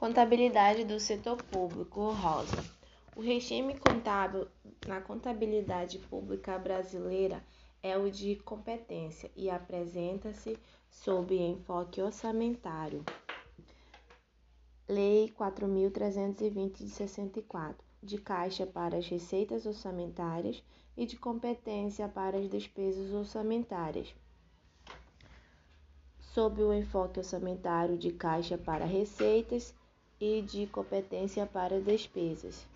Contabilidade do setor público, Rosa. O regime contábil na contabilidade pública brasileira é o de competência e apresenta-se sob enfoque orçamentário. Lei 4.320 de 64, de caixa para as receitas orçamentárias e de competência para as despesas orçamentárias sob o enfoque orçamentário de caixa para receitas e de competência para despesas.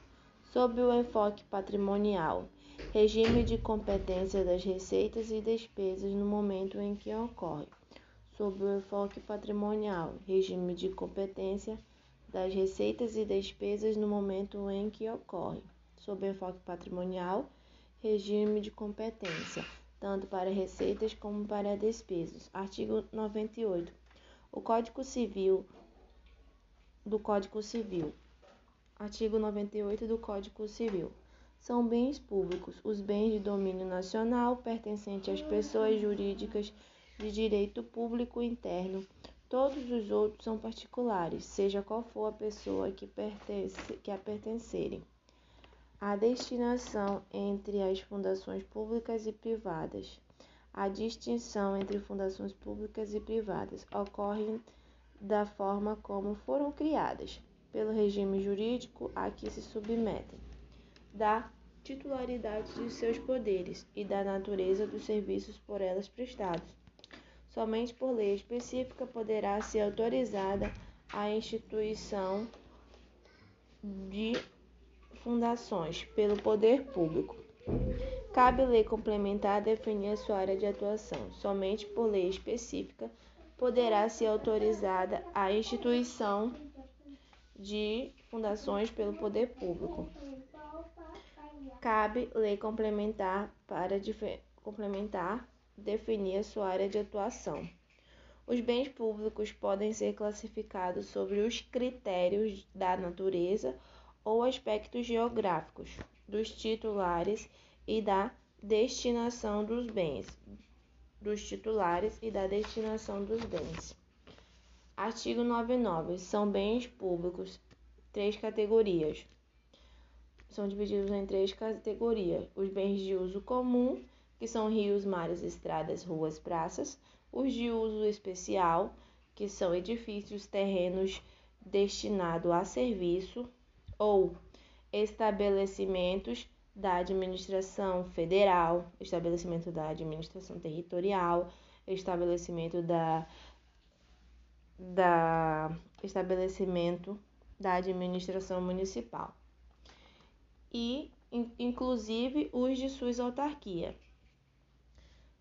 Sob o enfoque patrimonial, regime de competência das receitas e despesas no momento em que ocorre. Sob o enfoque patrimonial, regime de competência das receitas e despesas no momento em que ocorre. Sob o enfoque patrimonial, regime de competência, tanto para receitas como para despesas. Artigo 98. O Código Civil do Código Civil. Artigo 98 do Código Civil. São bens públicos os bens de domínio nacional pertencentes às pessoas jurídicas de direito público interno. Todos os outros são particulares, seja qual for a pessoa que, pertence, que a pertencerem. A destinação entre as fundações públicas e privadas. A distinção entre fundações públicas e privadas ocorre da forma como foram criadas, pelo regime jurídico a que se submetem, da titularidade de seus poderes e da natureza dos serviços por elas prestados. Somente por lei específica poderá ser autorizada a instituição de fundações pelo poder público. Cabe lei complementar definir a sua área de atuação. Somente por lei específica poderá ser autorizada a instituição de fundações pelo poder público. Cabe lei complementar para complementar definir sua área de atuação. Os bens públicos podem ser classificados sobre os critérios da natureza ou aspectos geográficos dos titulares e da destinação dos bens, dos titulares e da destinação dos bens. Artigo 99. São bens públicos, três categorias. São divididos em três categorias: os bens de uso comum, que são rios, mares, estradas, ruas, praças, os de uso especial, que são edifícios, terrenos destinados a serviço ou estabelecimentos da administração federal, estabelecimento da administração territorial, estabelecimento da, da estabelecimento da administração municipal. E inclusive os de suas autarquia.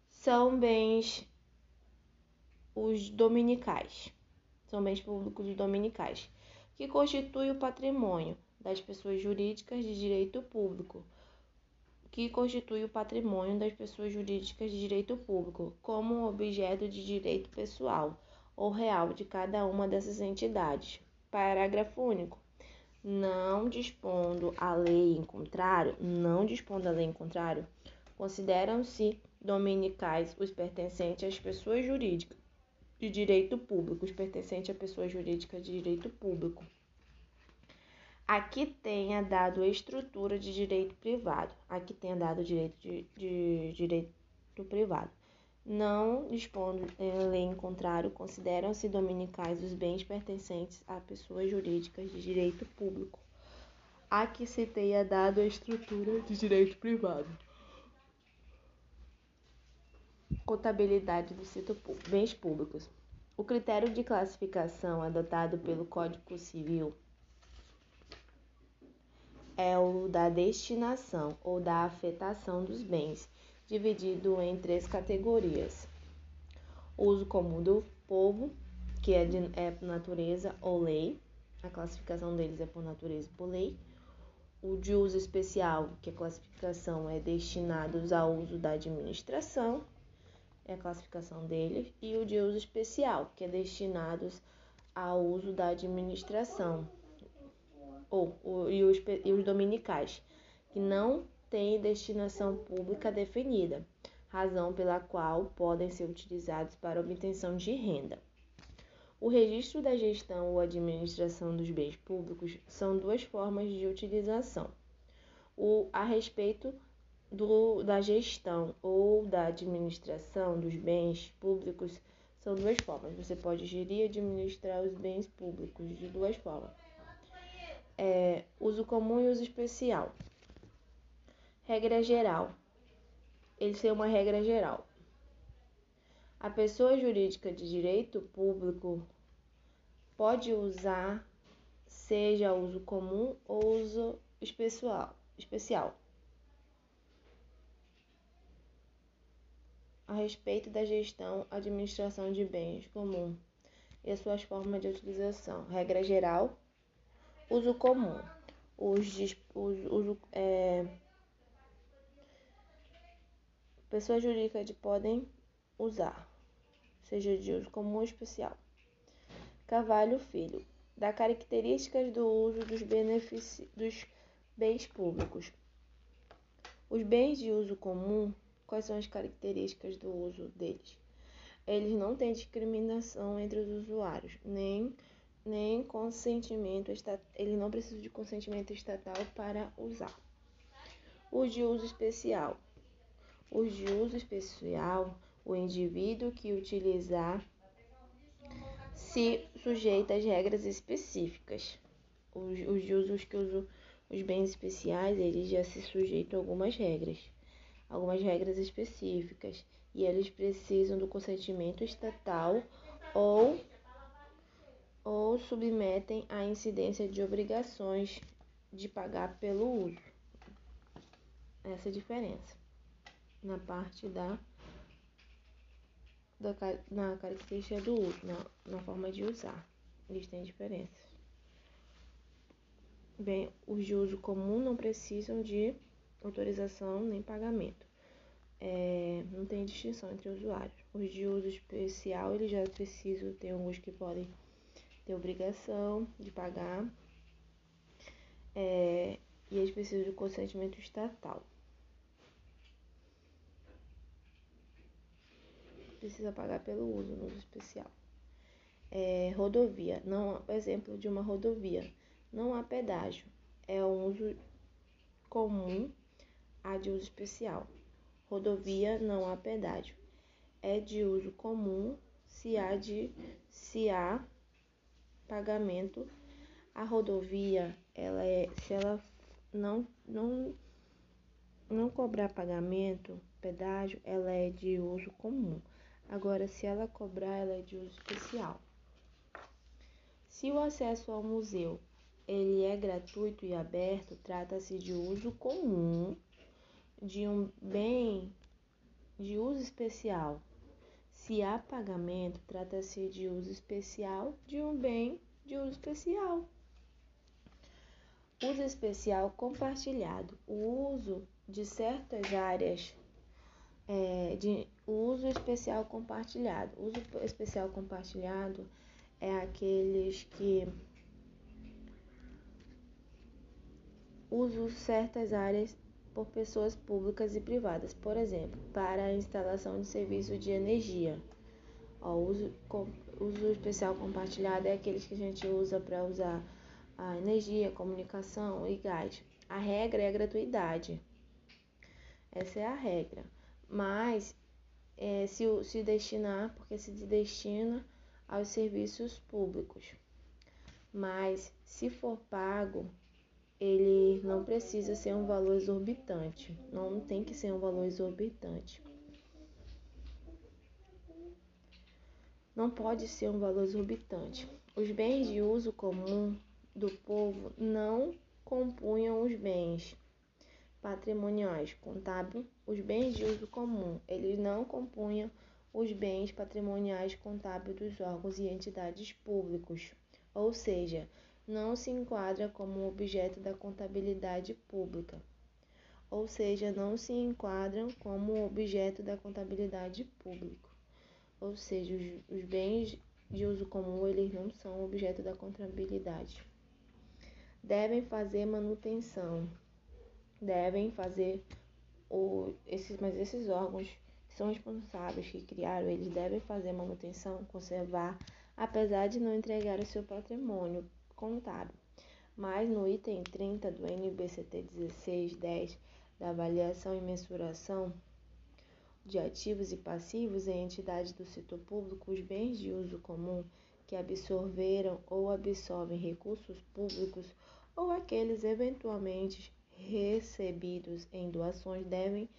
São bens os dominicais, são bens públicos dominicais, que constituem o patrimônio das pessoas jurídicas de direito público, que constitui o patrimônio das pessoas jurídicas de direito público, como objeto de direito pessoal ou real de cada uma dessas entidades. Parágrafo único. Não dispondo a lei em contrário, não dispondo a lei em contrário, consideram-se dominicais os pertencentes às pessoas jurídicas de direito público, os pertencentes a pessoas jurídicas de direito público aqui tenha dado estrutura de direito privado, aqui tenha dado direito de, de direito privado. Não dispondo em lei em contrário, consideram-se dominicais os bens pertencentes a pessoas jurídicas de direito público, a que se tenha dado a estrutura de direito privado. Contabilidade do setor público, bens públicos. O critério de classificação adotado pelo Código Civil é o da destinação ou da afetação dos bens, dividido em três categorias: uso comum do povo, que é, de, é por natureza ou lei, a classificação deles é por natureza e por lei. O de uso especial, que a classificação é destinados ao uso da administração, é a classificação deles, e o de uso especial, que é destinados ao uso da administração, ou, ou e, os, e os dominicais, que não têm destinação pública definida, razão pela qual podem ser utilizados para obtenção de renda. O registro da gestão ou administração dos bens públicos são duas formas de utilização. O, a respeito do, da gestão ou da administração dos bens públicos, são duas formas. Você pode gerir e administrar os bens públicos de duas formas. É, uso comum e uso especial. Regra geral. Ele tem uma regra geral. A pessoa jurídica de direito público pode usar, seja uso comum ou uso especial. especial. A respeito da gestão, administração de bens comum e as suas formas de utilização. Regra geral, uso comum. Os, uso, é, pessoas jurídicas podem usar seja de uso comum ou especial. Cavalho Filho, dá características do uso dos, dos bens públicos. Os bens de uso comum, quais são as características do uso deles? Eles não têm discriminação entre os usuários, nem, nem consentimento estatal, eles não precisam de consentimento estatal para usar. Os de uso especial. Os de uso especial o indivíduo que utilizar se sujeita às regras específicas. Os, os usos que usam os bens especiais, eles já se sujeitam a algumas regras, algumas regras específicas, e eles precisam do consentimento estatal ou ou submetem à incidência de obrigações de pagar pelo uso. Essa é a diferença na parte da da, na característica do uso, na, na forma de usar. Eles têm diferenças. Bem, os de uso comum não precisam de autorização nem pagamento. É, não tem distinção entre usuários. Os de uso especial, eles já precisam, tem alguns que podem ter obrigação de pagar. É, e eles precisam de consentimento estatal. precisa pagar pelo uso no uso especial. É, rodovia, não, exemplo de uma rodovia, não há pedágio, é um uso comum a de uso especial. Rodovia não há pedágio, é de uso comum se há de se há pagamento. A rodovia, ela é, se ela não não não cobrar pagamento, pedágio, ela é de uso comum. Agora, se ela cobrar, ela é de uso especial. Se o acesso ao museu ele é gratuito e aberto, trata-se de uso comum de um bem de uso especial. Se há pagamento, trata-se de uso especial de um bem de uso especial. Uso especial compartilhado. O uso de certas áreas é, de uso especial compartilhado. Uso especial compartilhado é aqueles que usam certas áreas por pessoas públicas e privadas, por exemplo, para a instalação de serviço de energia. O uso, uso especial compartilhado é aqueles que a gente usa para usar a energia, comunicação e gás. A regra é a gratuidade. Essa é a regra mas é, se, se destinar, porque se destina aos serviços públicos. Mas se for pago, ele não precisa ser um valor exorbitante, não tem que ser um valor exorbitante. Não pode ser um valor exorbitante. Os bens de uso comum do povo não compunham os bens patrimoniais contábil, os bens de uso comum, eles não compunham os bens patrimoniais contábeis dos órgãos e entidades públicos, ou seja, não se enquadra como objeto da contabilidade pública, ou seja, não se enquadram como objeto da contabilidade pública, ou seja, os, os bens de uso comum eles não são objeto da contabilidade. Devem fazer manutenção. Devem fazer o, esses, mas esses órgãos que são responsáveis, que criaram, eles devem fazer manutenção, conservar apesar de não entregar o seu patrimônio contábil. Mas no item 30 do NBCT 1610 da avaliação e mensuração de ativos e passivos em entidades do setor público, os bens de uso comum que absorveram ou absorvem recursos públicos ou aqueles eventualmente recebidos em doações devem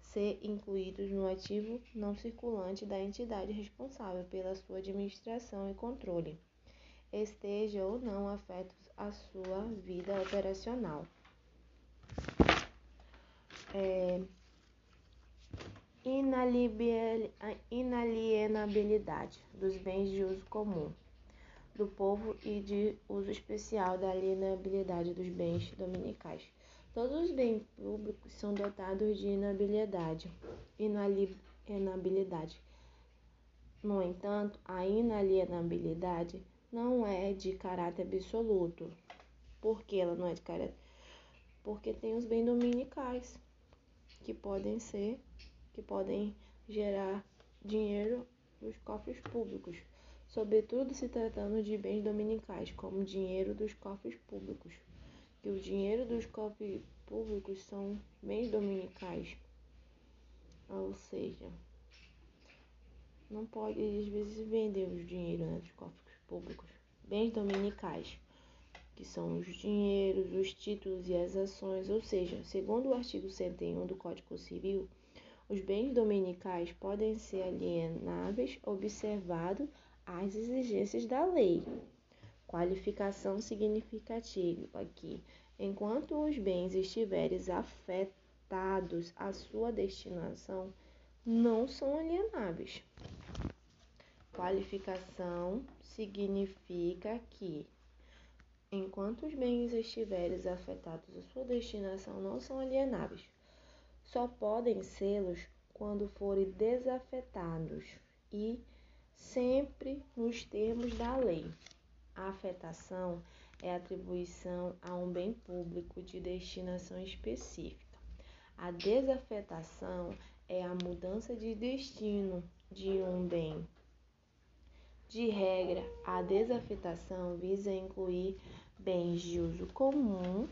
ser incluídos no ativo não circulante da entidade responsável pela sua administração e controle, esteja ou não afetos à sua vida operacional. É, inalienabilidade dos bens de uso comum do povo e de uso especial da alienabilidade dos bens dominicais. Todos os bens públicos são dotados de inabilidade. Inalienabilidade. No entanto, a inalienabilidade não é de caráter absoluto. Por que ela não é de caráter? Porque tem os bens dominicais que podem ser, que podem gerar dinheiro nos cofres públicos, sobretudo se tratando de bens dominicais, como dinheiro dos cofres públicos que o dinheiro dos cofres públicos são bens dominicais. Ou seja, não pode às vezes vender o dinheiro né, dos cofres públicos. Bens dominicais, que são os dinheiros, os títulos e as ações. Ou seja, segundo o artigo 101 do Código Civil, os bens dominicais podem ser alienáveis, observado as exigências da lei. Qualificação significativa aqui. Enquanto os bens estiverem afetados à sua destinação, não são alienáveis. Qualificação significa que, enquanto os bens estiverem afetados à sua destinação, não são alienáveis. Só podem sê-los quando forem desafetados e sempre nos termos da lei. A afetação é atribuição a um bem público de destinação específica. A desafetação é a mudança de destino de um bem. De regra, a desafetação visa incluir bens de uso comum.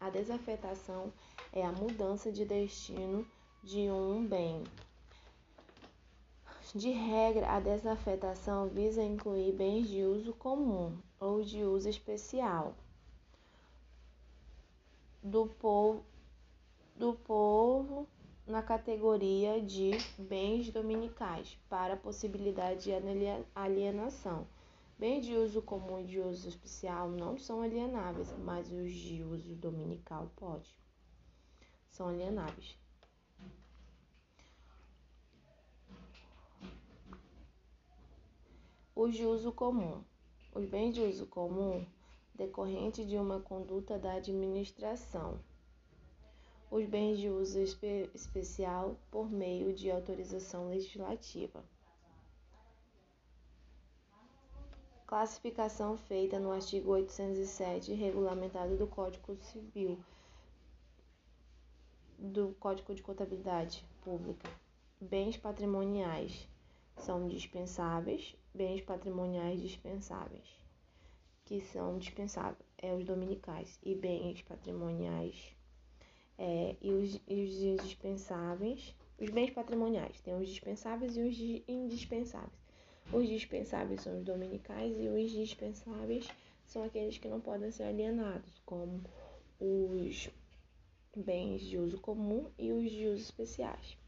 A desafetação é a mudança de destino de um bem. De regra, a desafetação visa incluir bens de uso comum ou de uso especial do povo, do povo na categoria de bens dominicais para possibilidade de alienação. Bens de uso comum e de uso especial não são alienáveis, mas os de uso dominical pode. São alienáveis. Os de uso comum. Os bens de uso comum decorrente de uma conduta da administração. Os bens de uso espe especial por meio de autorização legislativa. Classificação feita no artigo 807, regulamentado do Código Civil, do Código de Contabilidade Pública. Bens patrimoniais são dispensáveis, bens patrimoniais dispensáveis, que são dispensáveis, é os dominicais, e bens patrimoniais é, e, os, e os dispensáveis, os bens patrimoniais, tem os dispensáveis e os indispensáveis. Os dispensáveis são os dominicais e os dispensáveis são aqueles que não podem ser alienados, como os bens de uso comum e os de uso especiais.